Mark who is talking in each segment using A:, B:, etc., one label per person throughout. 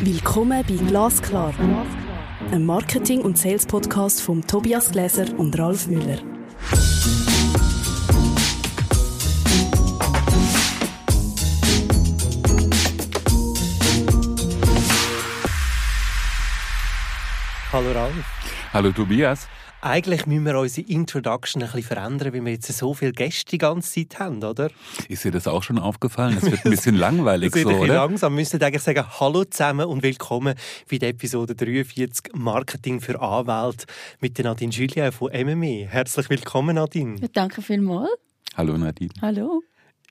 A: Willkommen bei Glasklar, einem Marketing- und Sales-Podcast von Tobias Gläser und Ralf Müller.
B: Hallo Ralf.
C: Hallo Tobias.
B: Eigentlich müssen wir unsere Introduction ein bisschen verändern, weil wir jetzt so viele Gäste die ganze Zeit haben, oder?
C: Ist dir das auch schon aufgefallen? Es wird ein bisschen langweilig
B: das
C: so,
B: ein
C: oder?
B: langsam. Wir müssen eigentlich sagen, hallo zusammen und willkommen bei der Episode 43 Marketing für Anwälte mit der Nadine Julien von MME. Herzlich willkommen, Nadine.
D: Ja, danke vielmals.
C: Hallo Nadine.
D: Hallo.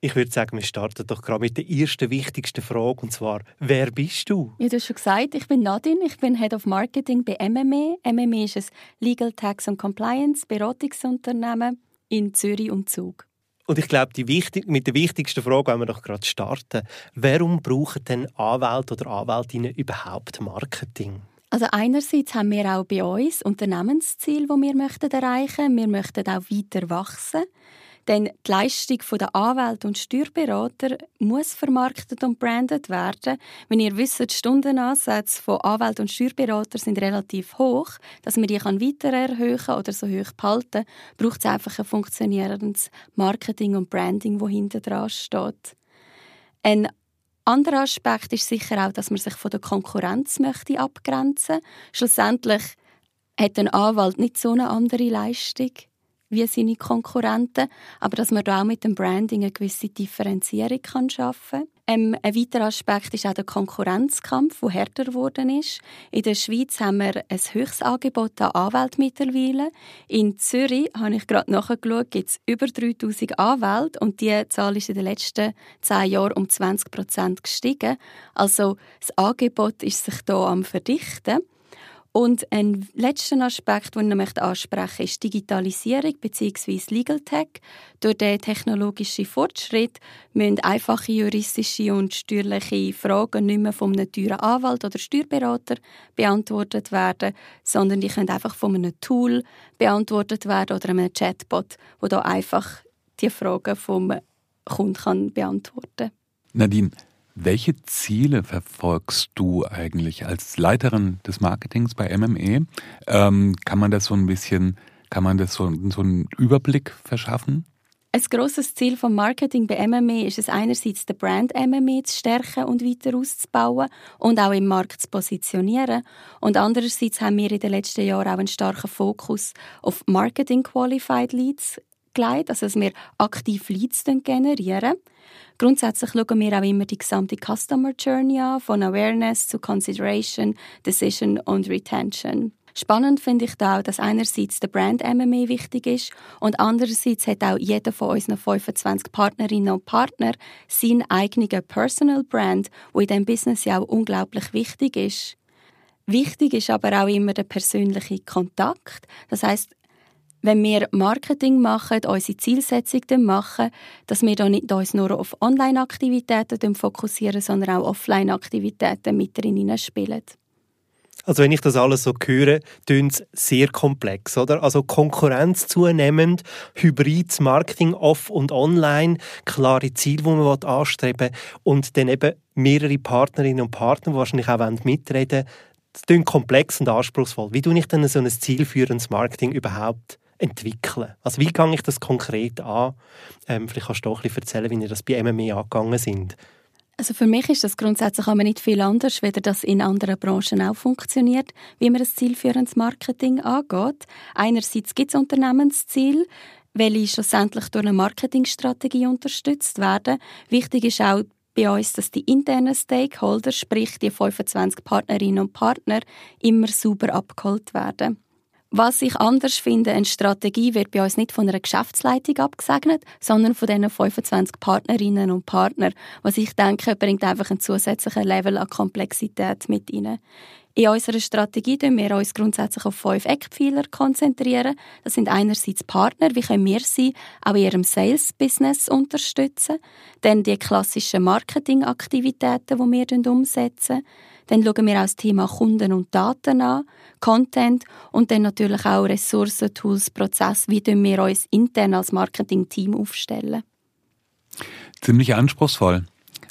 B: Ich würde sagen, wir starten doch gerade mit der ersten wichtigsten Frage, und zwar, wer bist du?
D: Wie du schon gesagt ich bin Nadine, ich bin Head of Marketing bei MME. MME ist ein Legal Tax and Compliance Beratungsunternehmen in Zürich und Zug.
B: Und ich glaube, die wichtig, mit der wichtigsten Frage wollen wir doch gerade starten. Warum brauchen denn Anwälte oder Anwältinnen überhaupt Marketing?
D: Also einerseits haben wir auch bei uns Unternehmensziele, die wir möchten erreichen. Wir möchten auch weiter wachsen. Denn die Leistung der Anwälte und Steuerberater muss vermarktet und brandet werden. Wenn ihr wisst, die Stundenansätze von Anwälten und Steuerberatern sind relativ hoch, dass man die weiter erhöhen oder so hoch behalten, braucht es einfach ein funktionierendes Marketing und Branding, wo hinter dran steht. Ein anderer Aspekt ist sicher auch, dass man sich von der Konkurrenz möchte abgrenzen. Schlussendlich hat ein Anwalt nicht so eine andere Leistung wie seine Konkurrenten, aber dass man da auch mit dem Branding eine gewisse Differenzierung kann schaffen ähm, ein weiterer Aspekt ist auch der Konkurrenzkampf, der härter geworden ist. In der Schweiz haben wir ein höchstes Angebot an Anwälten mittlerweile. In Zürich, habe ich gerade nachgeschaut, gibt es über 3000 Anwälte und die Zahl ist in den letzten zehn Jahren um 20 Prozent gestiegen. Also das Angebot ist sich hier am verdichten. Und ein letzter Aspekt, den ich ansprechen möchte, ist Digitalisierung bzw. Legal Tech. Durch den technologischen Fortschritt müssen einfache juristische und steuerliche Fragen nicht mehr von einem teuren Anwalt oder Steuerberater beantwortet werden, sondern die können einfach von einem Tool beantwortet werden oder einem Chatbot, wo da einfach die Fragen vom Kunden beantworten kann.
C: Nadine, welche Ziele verfolgst du eigentlich als Leiterin des Marketings bei MME? Ähm, kann man das so ein bisschen, kann man das so, so einen Überblick verschaffen?
D: Ein grosses Ziel vom Marketing bei MME ist es einerseits, den Brand MME zu stärken und weiter auszubauen und auch im Markt zu positionieren. Und andererseits haben wir in den letzten Jahren auch einen starken Fokus auf Marketing Qualified Leads gelegt, also dass wir aktiv Leads generieren. Grundsätzlich schauen wir auch immer die gesamte Customer Journey an, von Awareness zu Consideration, Decision und Retention. Spannend finde ich da auch, dass einerseits der Brand MME wichtig ist und andererseits hat auch jeder von unseren 25 Partnerinnen und Partnern seinen eigenen Personal Brand, wo in diesem Business ja auch unglaublich wichtig ist. Wichtig ist aber auch immer der persönliche Kontakt. Das heißt, wenn wir Marketing machen, unsere Zielsetzung machen, dass wir da nicht uns nur auf Online-Aktivitäten fokussieren, sondern auch Offline-Aktivitäten mit drin spielen.
B: Also wenn ich das alles so höre, tönt es sehr komplex, oder? Also Konkurrenz zunehmend, hybrides Marketing off und online, klare Ziele, die man anstreben will und dann eben mehrere Partnerinnen und Partner, die wahrscheinlich auch mitreden wollen. Das klingt komplex und anspruchsvoll. Wie tue ich denn so ein zielführendes Marketing überhaupt entwickeln? Also wie gehe ich das konkret an? Ähm, vielleicht kannst du auch ein bisschen erzählen, wie ihr das bei MME angegangen sind.
D: Also für mich ist das grundsätzlich aber nicht viel anders, wie das in anderen Branchen auch funktioniert, wie man das zielführendes Marketing angeht. Einerseits gibt es Unternehmensziele, welche schlussendlich durch eine Marketingstrategie unterstützt werden. Wichtig ist auch bei uns, dass die internen Stakeholder, sprich die 25 Partnerinnen und Partner, immer sauber abgeholt werden. Was ich anders finde, eine Strategie wird bei uns nicht von einer Geschäftsleitung abgesegnet, sondern von diesen 25 Partnerinnen und Partnern, was ich denke, bringt einfach einen zusätzlichen Level an Komplexität mit rein. In unserer Strategie konzentrieren wir uns grundsätzlich auf fünf Eckpfeiler. konzentrieren. Das sind einerseits Partner, wie können wir sie auch in ihrem Sales-Business unterstützen. Dann die klassischen Marketingaktivitäten, die wir umsetzen. Dann schauen wir auch das Thema Kunden und Daten an, Content und dann natürlich auch Ressourcen, Tools, Prozess. Wie wir uns intern als Marketing-Team aufstellen?
C: Ziemlich anspruchsvoll.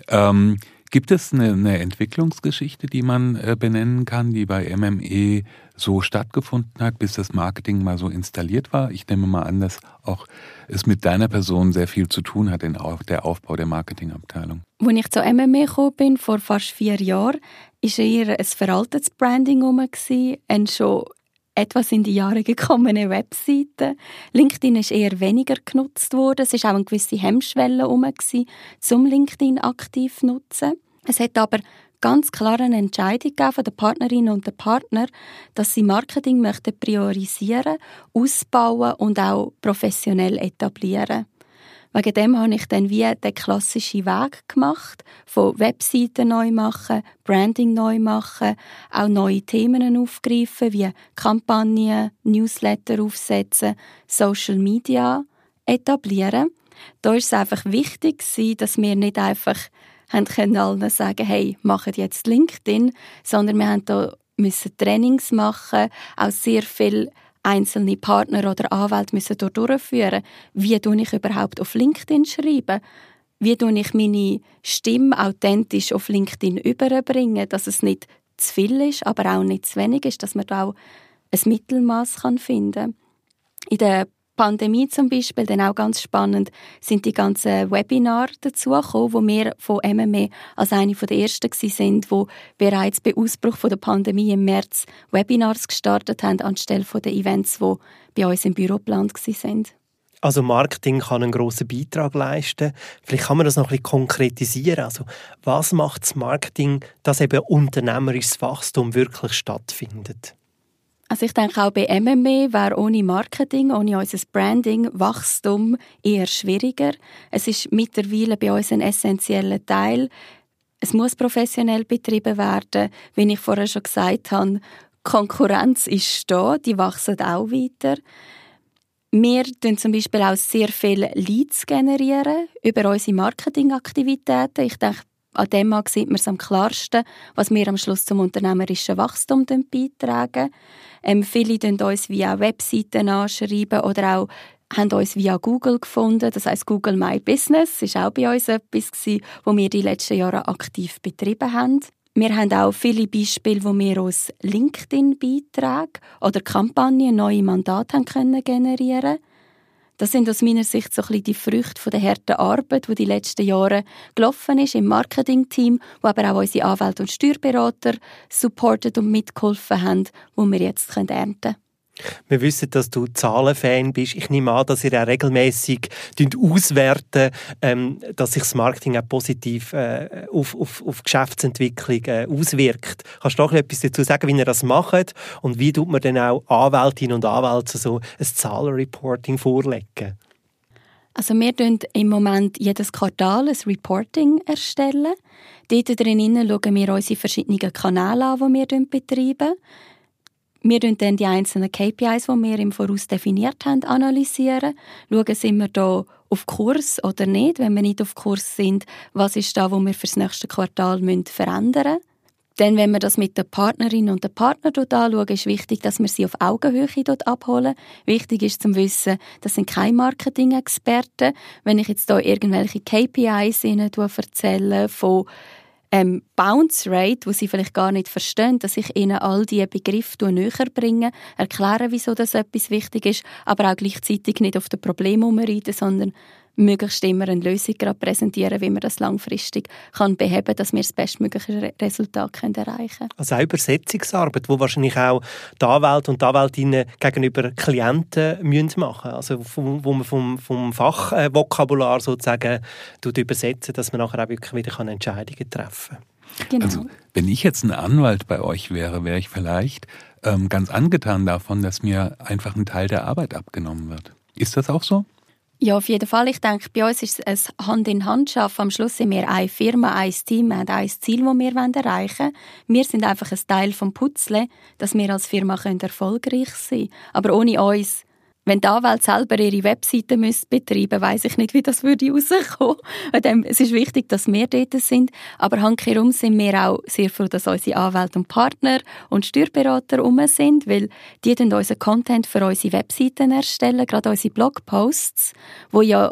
C: Ähm, Gibt es eine, eine Entwicklungsgeschichte, die man äh, benennen kann, die bei MME so stattgefunden hat, bis das Marketing mal so installiert war? Ich nehme mal an, dass auch es mit deiner Person sehr viel zu tun hat, in der Aufbau der Marketingabteilung.
D: Als ich zu MME gekommen bin, vor fast vier Jahren, war eher ein veraltetes Branding herum, ein schon etwas in die Jahre gekommene Webseite. LinkedIn ist eher weniger genutzt worden. Es ist auch eine gewisse Hemmschwelle herum, zum LinkedIn aktiv zu nutzen. Es hat aber ganz klar eine Entscheidung von den Partnerinnen und den Partnern, dass sie Marketing möchten priorisieren, ausbauen und auch professionell etablieren. Wegen dem habe ich dann wie den klassischen Weg gemacht, von Webseiten neu machen, Branding neu machen, auch neue Themen aufgreifen, wie Kampagnen, Newsletter aufsetzen, Social Media etablieren. Da ist es einfach wichtig, dass wir nicht einfach können allen sagen, hey, machen jetzt LinkedIn, sondern wir haben da müssen Trainings machen, auch sehr viel einzelne Partner oder Anwälte müssen durchführen. Wie tue ich überhaupt auf LinkedIn schreiben? Wie tue ich meine Stimme authentisch auf LinkedIn überbringen, dass es nicht zu viel ist, aber auch nicht zu wenig ist, dass man da auch ein Mittelmaß finden kann. In der Pandemie zum Beispiel, dann auch ganz spannend, sind die ganzen Webinare dazugekommen, wo wir von MME als eine der ersten sind, wo bereits bei Ausbruch der Pandemie im März Webinars gestartet haben, anstelle der Events, die bei uns im Büro geplant sind.
B: Also Marketing kann einen grossen Beitrag leisten. Vielleicht kann man das noch ein bisschen konkretisieren. Also was macht das Marketing, dass eben unternehmerisches Wachstum wirklich stattfindet?
D: Also ich denke auch bei MME wäre ohne Marketing, ohne unser Branding, Wachstum eher schwieriger. Es ist mittlerweile bei uns ein essentieller Teil. Es muss professionell betrieben werden. Wie ich vorher schon gesagt habe, Konkurrenz ist da, die wachsen auch weiter. Wir generieren zum Beispiel auch sehr viele Leads generieren über unsere Marketingaktivitäten. Ich denke, an dem sieht man es am klarsten, was wir am Schluss zum unternehmerischen Wachstum beitragen. Ähm, viele schreiben uns via Webseiten anschreiben oder auch haben uns via Google gefunden. Das heißt Google My Business ist auch bei uns etwas gewesen, wo wir die letzten Jahre aktiv betrieben haben. Wir haben auch viele Beispiele, wo wir aus LinkedIn-Beiträgen oder Kampagnen neue Mandate haben können generieren das sind aus meiner Sicht so ein bisschen die Früchte von der harten Arbeit, die die letzten Jahre gelaufen ist im Marketingteam, wo aber auch unsere Anwälte und Steuerberater supportet und mitgeholfen haben, wo wir jetzt ernten können.
B: Wir wissen, dass du Zahlenfan bist. Ich nehme an, dass ihr auch regelmäßig auswerten, ähm, dass sich das Marketing auch positiv äh, auf, auf, auf Geschäftsentwicklung äh, auswirkt. Kannst du noch etwas dazu sagen, wie ihr das macht und wie tut man dann auch Anwältinnen und Anwälte so ein Zahlenreporting vorlegen?
D: Also wir erstellen im Moment jedes Quartal ein Reporting. erstellen. Dort drinnen schauen wir unsere verschiedenen Kanäle an, die wir betreiben. Wir analysieren dann die einzelnen KPIs, die wir im Voraus definiert haben, analysieren. Schauen, sind wir hier auf Kurs oder nicht. Wenn wir nicht auf Kurs sind, was ist da, wo wir für das nächste Quartal verändern müssen. Dann, wenn wir das mit den Partnerinnen und den Partnern anschauen, ist wichtig, dass wir sie auf Augenhöhe dort abholen. Wichtig ist zum Wissen, das sind keine Marketing-Experten. Wenn ich jetzt hier irgendwelche KPIs ihnen erzähle von ähm, Bounce Rate, wo sie vielleicht gar nicht verstehen, dass ich ihnen all diese Begriffe näher bringe, erklären, wieso das etwas wichtig ist, aber auch gleichzeitig nicht auf das Problem umreiten, sondern möglichst immer eine Lösung präsentieren, wie man das langfristig kann beheben kann, dass wir das bestmögliche Resultat können erreichen können.
B: Also eine Übersetzungsarbeit, die wahrscheinlich auch die Anwälte und die Anwältinnen gegenüber Klienten müssen machen müssen. Also wo man vom, vom Fachvokabular sozusagen übersetzen dass man nachher auch wirklich wieder Entscheidungen treffen kann.
C: Genau. Also, wenn ich jetzt ein Anwalt bei euch wäre, wäre ich vielleicht ähm, ganz angetan davon, dass mir einfach ein Teil der Arbeit abgenommen wird. Ist das auch so?
D: Ja, auf jeden Fall. Ich denke, bei uns ist es Hand in Hand schaffen. Am Schluss sind wir eine Firma, ein Team, wir haben ein Ziel, das wir erreichen wollen. Wir sind einfach ein Teil vom Putzle, dass wir als Firma erfolgreich sein können. Aber ohne uns wenn die Anwälte selber ihre Webseite betreiben müssen, weiss ich nicht, wie das würde rauskommen. Es ist wichtig, dass wir dort sind, aber handkehrum sind wir auch sehr froh, dass unsere Anwälte und Partner und Steuerberater um sind, weil die dann unseren Content für unsere Webseiten erstellen, gerade unsere Blogposts, wo ja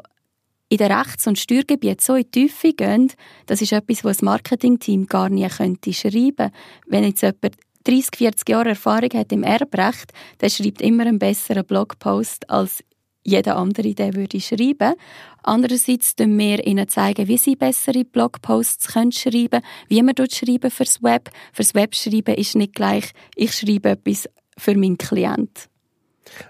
D: in den Rechts- und Steuergebieten so in die Tiefe gehen, das ist etwas, was das Marketingteam gar nie könnte schreiben. Wenn jetzt jemand 30, 40 Jahre Erfahrung hat im Erbrecht, der schreibt immer einen besseren Blogpost als jeder andere der würde schreiben. Andererseits zeigen wir ihnen zeigen, wie sie bessere Blogposts können schreiben wie man dort schreiben fürs Web. Fürs Web schreiben ist nicht gleich, ich schreibe etwas für meinen Klient.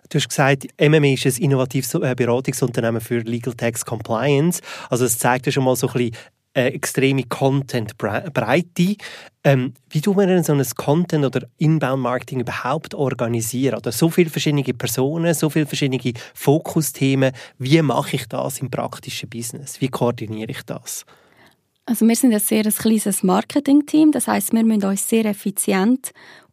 B: Du hast gesagt, MME ist ein innovatives äh, Beratungsunternehmen für Legal Tax Compliance. Also es zeigt ja schon mal so ein bisschen äh, extreme Content-Breite. Ähm, wie wir denn so ein Content- oder Inbound-Marketing überhaupt organisieren? Oder so viele verschiedene Personen, so viele verschiedene Fokusthemen. Wie mache ich das im praktischen Business? Wie koordiniere ich das?
D: Also wir sind ein sehr kleines Marketing-Team. Das heißt, wir müssen uns sehr effizient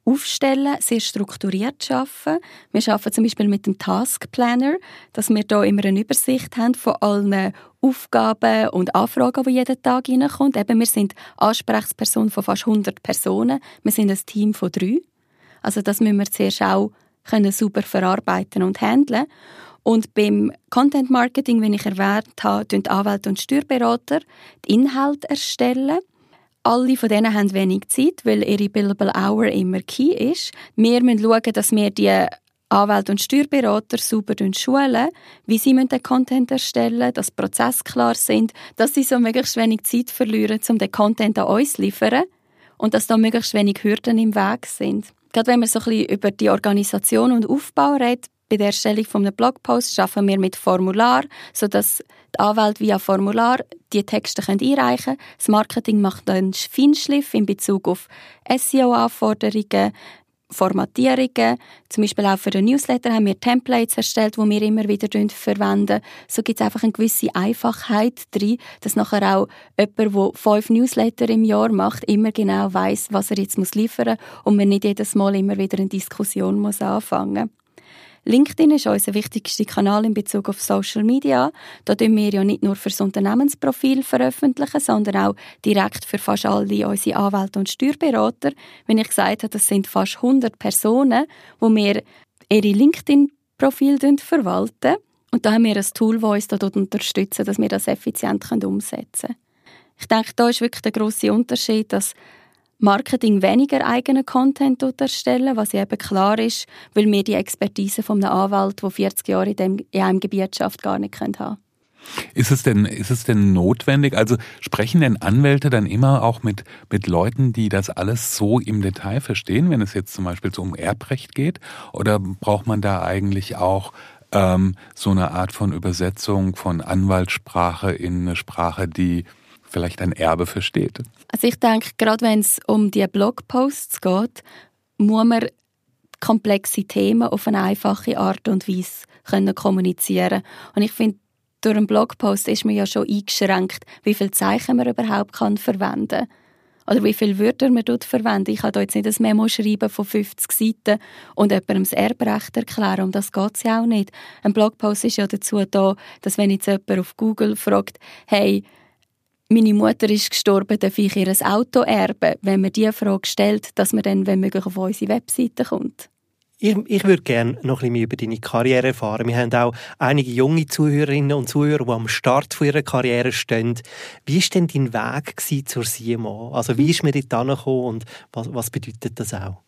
D: aufstellen, sehr strukturiert arbeiten. Wir arbeiten zum Beispiel mit dem Task Planner, dass wir da immer eine Übersicht haben von allen Aufgaben und Anfragen, die jeden Tag reinkommen. Eben, wir sind Ansprechperson von fast 100 Personen. Wir sind ein Team von drei. Also das müssen wir zuerst auch können super verarbeiten und handeln. Und beim Content Marketing, wie ich erwähnt habe, tun Anwälte und Steuerberater die Inhalte erstellen. Alle von denen haben wenig Zeit, weil ihre Billable Hour immer key ist. Wir müssen schauen, dass wir die Anwälte und Steuerberater super schulen, wie sie den Content erstellen müssen, dass Prozesse klar sind, dass sie so möglichst wenig Zeit verlieren, um den Content an uns zu liefern und dass da möglichst wenig Hürden im Weg sind. Gerade wenn man so ein bisschen über die Organisation und Aufbau redet, bei der Erstellung eines Blogposts arbeiten wir mit Formular, sodass die Anwälte via Formular die Texte einreichen können. Das Marketing macht einen Feinschliff in Bezug auf SEO-Anforderungen, Formatierungen. Zum Beispiel auch für den Newsletter haben wir Templates erstellt, die wir immer wieder verwenden. So gibt es einfach eine gewisse Einfachheit drin, dass nachher auch jemand, der fünf Newsletter im Jahr macht, immer genau weiß, was er jetzt liefern muss und man nicht jedes Mal immer wieder eine Diskussion muss anfangen muss. LinkedIn ist unser wichtigster Kanal in Bezug auf Social Media. Da tun wir ja nicht nur für das Unternehmensprofil veröffentlichen, sondern auch direkt für fast alle unsere Anwälte und Steuerberater. Wenn ich gesagt habe, das sind fast 100 Personen, wo wir ihre LinkedIn-Profil verwalten. Und da haben wir ein Tool, das uns dort unterstützt, dass wir das effizient umsetzen können. Ich denke, da ist wirklich der große Unterschied, dass Marketing weniger eigenen Content erstellen, was eben klar ist, weil wir die Expertise von einem Anwalt, der 40 Jahre in, dem, in einem Gebiet schafft, gar nicht haben können.
C: Ist es denn, ist es denn notwendig? Also sprechen denn Anwälte dann immer auch mit, mit Leuten, die das alles so im Detail verstehen, wenn es jetzt zum Beispiel so um Erbrecht geht? Oder braucht man da eigentlich auch ähm, so eine Art von Übersetzung von Anwaltssprache in eine Sprache, die vielleicht ein Erbe versteht?
D: Also ich denke, gerade wenn es um die Blogposts geht, muss man komplexe Themen auf eine einfache Art und Weise können kommunizieren Und ich finde, durch einen Blogpost ist man ja schon eingeschränkt, wie viele Zeichen man überhaupt kann verwenden kann. Oder wie viele Wörter man dort verwendet. Ich kann da jetzt nicht ein Memo schreiben von 50 Seiten und jemandem das Erbrecht erklären. Um das geht es ja auch nicht. Ein Blogpost ist ja dazu da, dass wenn jetzt jemand auf Google fragt, hey, meine Mutter ist gestorben, darf ich ihr Auto erben? Wenn man diese Frage stellt, dass man dann, wenn möglich, auf unsere Webseite kommt.
B: Ich, ich würde gerne noch ein bisschen mehr über deine Karriere erfahren. Wir haben auch einige junge Zuhörerinnen und Zuhörer, die am Start von ihrer Karriere stehen. Wie war denn dein Weg zur CMO? Also wie ist man dort angekommen und was, was bedeutet das auch?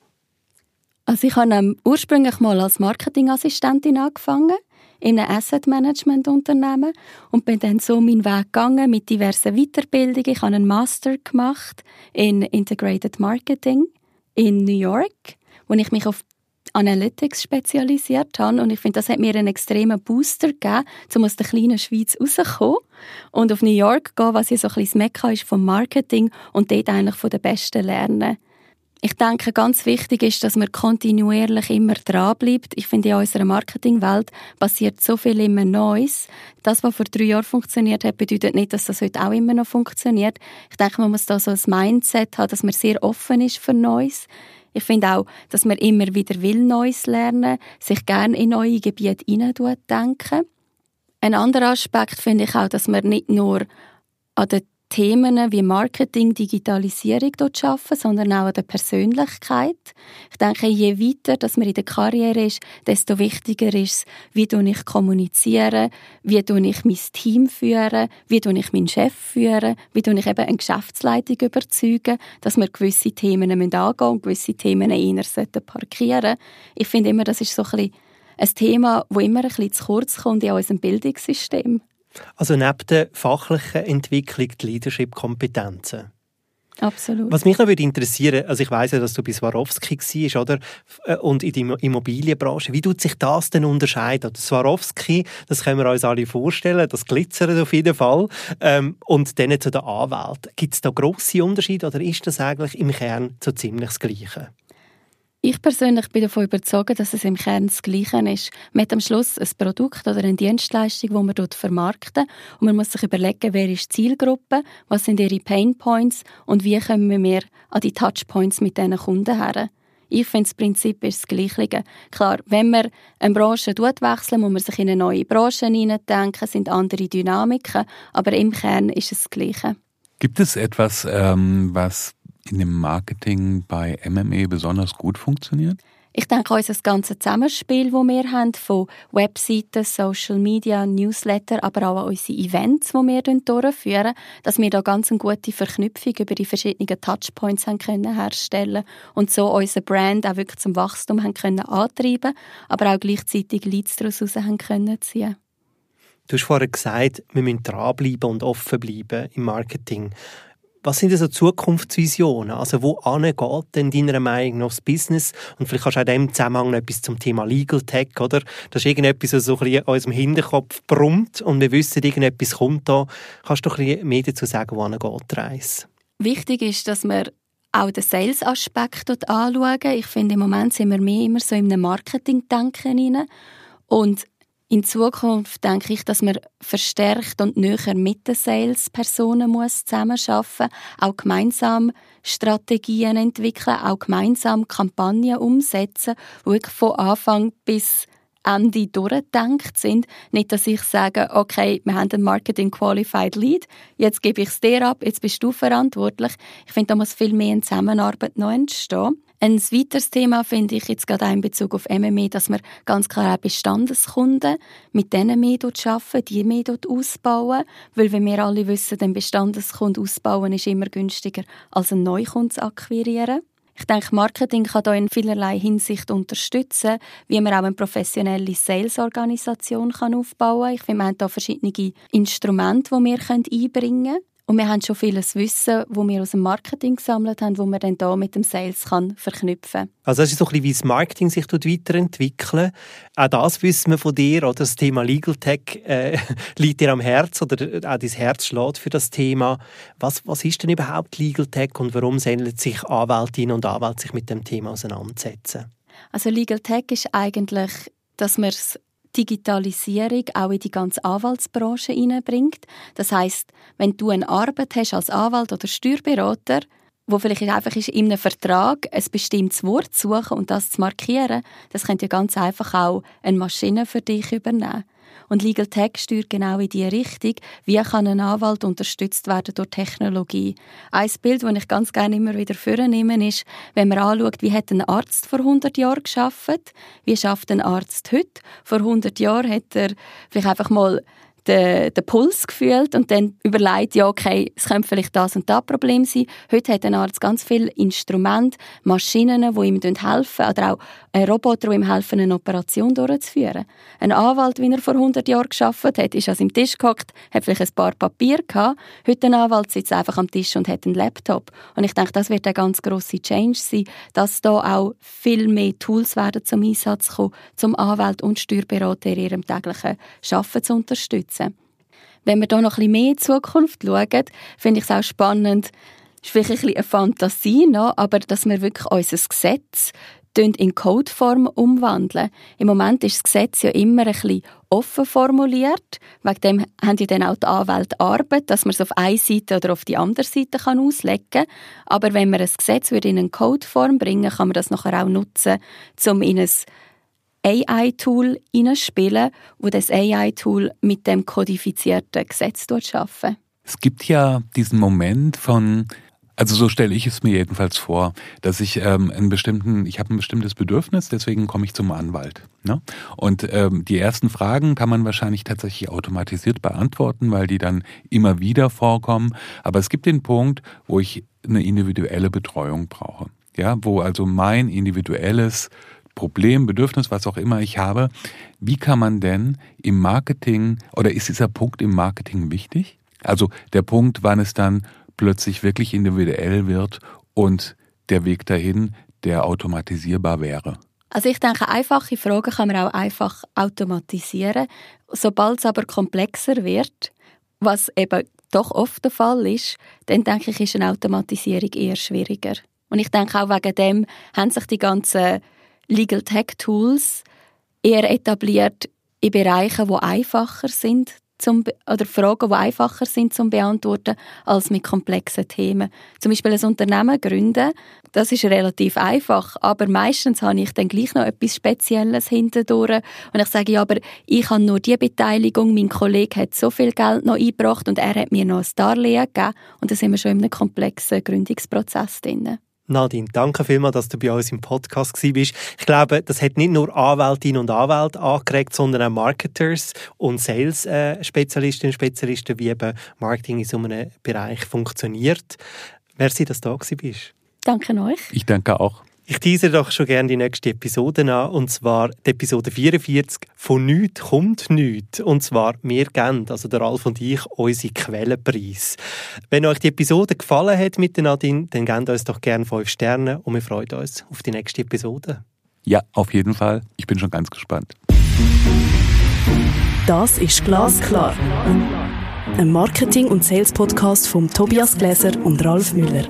D: Also ich habe ursprünglich mal als Marketingassistentin angefangen in einem Asset Management Unternehmen und bin dann so meinen Weg gegangen mit diversen Weiterbildungen. Ich habe einen Master gemacht in Integrated Marketing in New York, wo ich mich auf Analytics spezialisiert habe und ich finde, das hat mir einen extremen Booster gegeben, um aus der kleinen Schweiz rauszukommen und auf New York gehen, was ja so ein bisschen das Mekka ist vom Marketing und dort eigentlich von den Besten lernen. Ich denke, ganz wichtig ist, dass man kontinuierlich immer dranbleibt. Ich finde, in unserer Marketingwelt passiert so viel immer Neues. Das, was vor drei Jahren funktioniert hat, bedeutet nicht, dass das heute auch immer noch funktioniert. Ich denke, man muss da so ein Mindset haben, dass man sehr offen ist für Neues. Ich finde auch, dass man immer wieder will Neues lernen, sich gerne in neue Gebiete denken. Ein anderer Aspekt finde ich auch, dass man nicht nur an den Themen wie Marketing, Digitalisierung dort arbeiten, sondern auch an der Persönlichkeit. Ich denke, je weiter dass man in der Karriere ist, desto wichtiger ist es, wie ich kommuniziere, wie ich mein Team führe, wie ich meinen Chef führe, wie ich eben eine Geschäftsleitung überzeuge, dass wir gewisse Themen angehen und gewisse Themen eher parkieren. Ich finde immer, das ist so ein, bisschen ein Thema, das immer ein bisschen zu kurz kommt in unserem Bildungssystem.
B: Also neben der fachlichen Entwicklung die Leadership-Kompetenzen.
D: Absolut.
B: Was mich noch würde interessieren, also ich weiß ja, dass du bei Swarovski warst, oder? Äh, und in der Immobilienbranche. Wie tut sich das denn unterscheiden? Swarovski, das können wir uns alle vorstellen, das glitzert auf jeden Fall. Ähm, und dann zu der Anwalt. Gibt es da grosse Unterschiede oder ist das eigentlich im Kern so ziemlich das Gleiche?
D: Ich persönlich bin davon überzeugt, dass es im Kern das Gleiche ist. Man hat am Schluss ein Produkt oder eine Dienstleistung, die man dort vermarkten und man muss sich überlegen, wer ist die Zielgruppe, was sind ihre Pain Points und wie kommen wir an die Touchpoints mit diesen Kunden her. Ich finde, das Prinzip ist das Gleiche. Klar, wenn man eine Branche wechseln, muss man sich in eine neue Branche hineindenken, sind andere Dynamiken, aber im Kern ist es das Gleiche.
C: Gibt es etwas, ähm, was in dem Marketing bei MME besonders gut funktioniert?
D: Ich denke, unser ganzes Zusammenspiel, das wir haben, von Webseiten, Social Media, Newsletter, aber auch unsere Events, die wir durchführen, dass wir da ganz eine gute Verknüpfung über die verschiedenen Touchpoints haben können herstellen und so unser Brand auch wirklich zum Wachstum haben können antreiben, aber auch gleichzeitig Leads daraus haben können ziehen.
B: Du hast vorhin gesagt, wir müssen dranbleiben und offen bleiben im Marketing. Was sind so Zukunftsvisionen? Also wo geht denn deiner Meinung nach das Business? Und vielleicht kannst du auch in diesem Zusammenhang noch etwas zum Thema Legal Tech, oder? Das ist irgendetwas, was so ein bisschen in unserem Hinterkopf brummt und wir wissen, irgendetwas kommt da. Kannst du ein bisschen mehr dazu sagen, wo geht die Reise?
D: Wichtig ist, dass wir auch den Sales-Aspekt anschauen. Ich finde, im Moment sind wir mehr immer so in einem Marketing-Denken Und in Zukunft denke ich, dass man verstärkt und näher mit den Salespersonen muss zusammenarbeiten auch gemeinsam Strategien entwickeln, auch gemeinsam Kampagnen umsetzen, die wirklich von Anfang bis Ende durchdenkt sind. Nicht, dass ich sage, okay, wir haben einen Marketing Qualified Lead, jetzt gebe ich es dir ab, jetzt bist du verantwortlich. Ich finde, da muss viel mehr in Zusammenarbeit noch entstehen. Ein weiteres Thema finde ich jetzt gerade in Bezug auf MME, dass wir ganz klar auch Bestandeskunden mit mehr dort arbeiten, die dort ausbauen. Weil, wenn wir alle wissen, den Bestandeskunden ausbauen ist immer günstiger, als einen Neukunden zu akquirieren. Ich denke, Marketing kann hier in vielerlei Hinsicht unterstützen, wie man auch eine professionelle Sales-Organisation aufbauen kann. Ich finde, wir haben hier verschiedene Instrumente, die wir einbringen können. Und wir haben schon vieles Wissen, das wir aus dem Marketing gesammelt haben, das man dann hier mit dem Sales kann verknüpfen kann.
B: Also das ist so ein bisschen, wie das Marketing sich weiterentwickelt. Auch das wissen wir von dir, oder das Thema Legal Tech äh, liegt dir am Herz oder auch dein Herz schlägt für das Thema. Was, was ist denn überhaupt Legal Tech und warum sollen sich Anwältinnen und Anwälte sich mit dem Thema auseinandersetzen?
D: Also Legal Tech ist eigentlich, dass man Digitalisierung auch in die ganze Anwaltsbranche hineinbringt. Das heißt, wenn du eine Arbeit hast als Anwalt oder Steuerberater, wo vielleicht einfach ist, in einem Vertrag ein bestimmtes Wort zu suchen und das zu markieren, das könnte ja ganz einfach auch eine Maschine für dich übernehmen. Und Legal Tech steuert genau in diese Richtung. Wie kann ein Anwalt unterstützt werden durch Technologie? Ein Bild, das ich ganz gerne immer wieder vornehme, ist, wenn man anschaut, wie hat ein Arzt vor 100 Jahren geschafft, wie schafft ein Arzt heute? Vor 100 Jahren hat er vielleicht einfach mal den, den Puls gefühlt und dann überlegt, ja, okay, es könnte vielleicht das und das Problem sein. Heute hat ein Arzt ganz viele Instrumente, Maschinen, die ihm helfen oder auch ein Roboter, die ihm helfen, eine Operation durchzuführen. Ein Anwalt, wie er vor 100 Jahren geschafft hat, ist an seinem Tisch gehockt, hat vielleicht ein paar Papier gehabt. Heute ein Anwalt sitzt einfach am Tisch und hat einen Laptop. Und ich denke, das wird ein ganz grosser Change sein, dass da auch viel mehr Tools werden zum Einsatz kommen, zum Anwalt und Steuerberater in ihrem täglichen Arbeiten zu unterstützen. Wenn wir da noch ein bisschen mehr in die Zukunft schauen, finde ich es auch spannend, ist vielleicht ein bisschen eine Fantasie, noch, aber dass wir wirklich unser Gesetz in Codeform umwandeln. Im Moment ist das Gesetz ja immer ein bisschen offen formuliert. Wegen dem haben ja dann auch die Anwälte Arbeit, dass man es auf eine Seite oder auf die andere Seite kann auslegen kann. Aber wenn man ein Gesetz in eine Codeform bringen kann man das nachher auch nutzen, um in ein AI-Tool hineinspielen, wo das AI-Tool mit dem kodifizierten Gesetz arbeitet.
C: Es gibt ja diesen Moment von, also so stelle ich es mir jedenfalls vor, dass ich ähm, einen bestimmten, ich habe ein bestimmtes Bedürfnis, deswegen komme ich zum Anwalt. Ne? Und ähm, die ersten Fragen kann man wahrscheinlich tatsächlich automatisiert beantworten, weil die dann immer wieder vorkommen. Aber es gibt den Punkt, wo ich eine individuelle Betreuung brauche. Ja, wo also mein individuelles Problem, Bedürfnis, was auch immer ich habe, wie kann man denn im Marketing oder ist dieser Punkt im Marketing wichtig? Also der Punkt, wann es dann plötzlich wirklich individuell wird und der Weg dahin, der automatisierbar wäre.
D: Also ich denke, einfache Fragen kann man auch einfach automatisieren. Sobald es aber komplexer wird, was eben doch oft der Fall ist, dann denke ich, ist eine Automatisierung eher schwieriger. Und ich denke auch wegen dem haben sich die ganzen Legal Tech Tools eher etabliert in Bereichen, die einfacher sind zum, oder Fragen, die einfacher sind zum beantworten als mit komplexen Themen. Zum Beispiel ein Unternehmen gründen, das ist relativ einfach, aber meistens habe ich dann gleich noch etwas Spezielles hintendurch und ich sage, ja, aber ich habe nur die Beteiligung, mein Kollege hat so viel Geld noch eingebracht und er hat mir noch ein Darlehen gegeben und da sind wir schon in einem komplexen Gründungsprozess drin.
B: Nadine, danke vielmals, dass du bei uns im Podcast bist. Ich glaube, das hat nicht nur Anwältinnen und Anwälte angeregt, sondern auch Marketers und Sales-Spezialistinnen und Spezialisten, wie eben Marketing in so einem Bereich funktioniert. Merci, dass du da bist.
D: Danke euch.
C: Ich danke auch.
B: Ich tease doch schon gerne die nächste Episode an, und zwar die Episode 44 «Von nichts kommt nichts». Und zwar «Wir geben», also der Ralf und ich, unsere Quellenpreis. Wenn euch die Episode gefallen hat mit Nadine, dann gebt uns doch gerne 5 Sterne und wir freuen uns auf die nächste Episode.
C: Ja, auf jeden Fall. Ich bin schon ganz gespannt.
A: Das ist «Glasklar». Ein Marketing- und Sales-Podcast von Tobias Gläser und Ralf Müller.